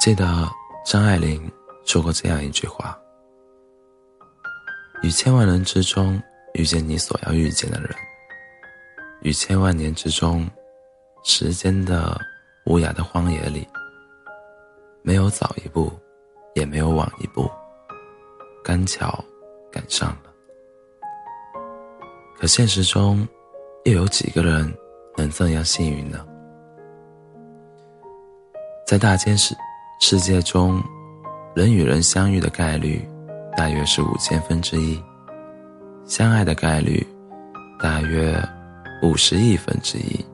记得张爱玲说过这样一句话：“于千万人之中遇见你所要遇见的人，于千万年之中，时间的无涯的荒野里，没有早一步，也没有晚一步，刚巧赶上了。可现实中，又有几个人能这样幸运呢？”在大千世世界中，人与人相遇的概率大约是五千分之一，相爱的概率大约五十亿分之一。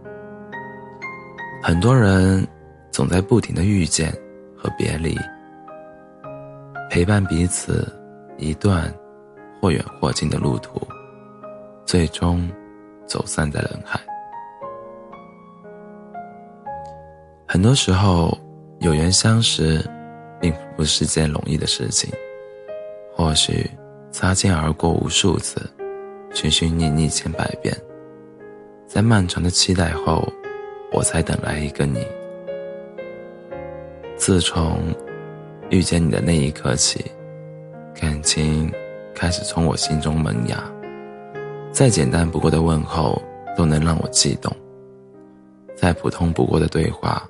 很多人总在不停的遇见和别离，陪伴彼此一段或远或近的路途，最终走散在人海。很多时候。有缘相识，并不是件容易的事情。或许擦肩而过无数次，寻寻觅觅千百遍，在漫长的期待后，我才等来一个你。自从遇见你的那一刻起，感情开始从我心中萌芽。再简单不过的问候都能让我悸动，再普通不过的对话。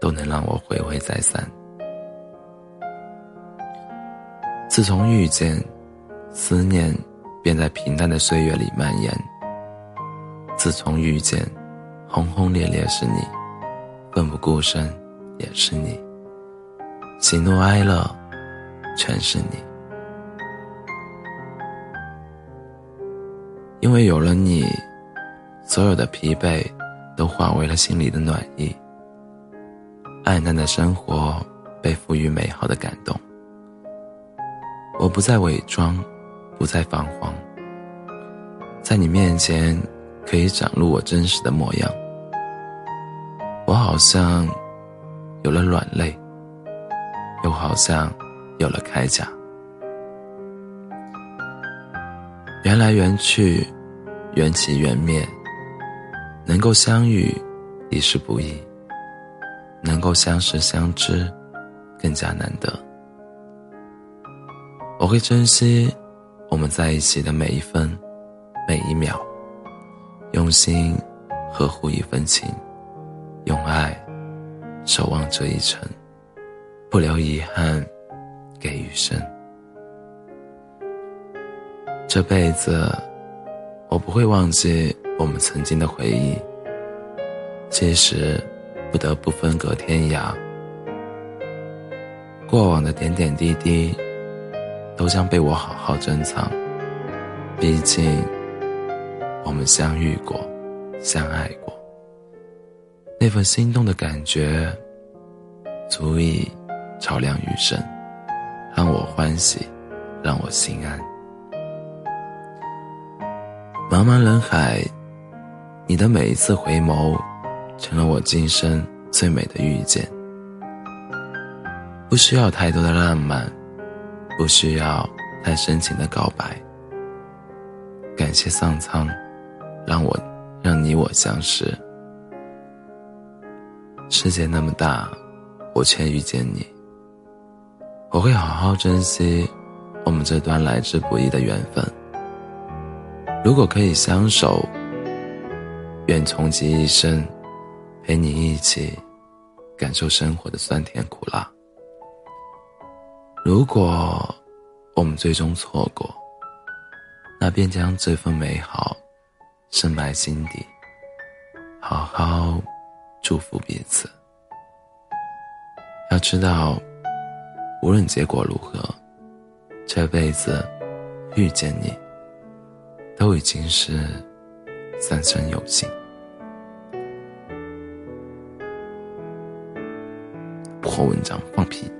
都能让我回味再三。自从遇见，思念便在平淡的岁月里蔓延。自从遇见，轰轰烈烈是你，奋不顾身也是你，喜怒哀乐全是你。因为有了你，所有的疲惫都化为了心里的暖意。暗淡的生活被赋予美好的感动。我不再伪装，不再彷徨，在你面前可以展露我真实的模样。我好像有了软肋，又好像有了铠甲。缘来缘去，缘起缘灭，能够相遇已是不易。能够相识相知，更加难得。我会珍惜我们在一起的每一分、每一秒，用心呵护一份情，用爱守望这一程，不留遗憾给余生。这辈子，我不会忘记我们曾经的回忆，即使。不得不分隔天涯，过往的点点滴滴，都将被我好好珍藏。毕竟，我们相遇过，相爱过，那份心动的感觉，足以照亮余生，让我欢喜，让我心安。茫茫人海，你的每一次回眸。成了我今生最美的遇见。不需要太多的浪漫，不需要太深情的告白。感谢上苍，让我让你我相识。世界那么大，我却遇见你。我会好好珍惜我们这段来之不易的缘分。如果可以相守，愿穷极一生。陪你一起感受生活的酸甜苦辣。如果我们最终错过，那便将这份美好深埋心底，好好祝福彼此。要知道，无论结果如何，这辈子遇见你，都已经是三生有幸。好文章放屁。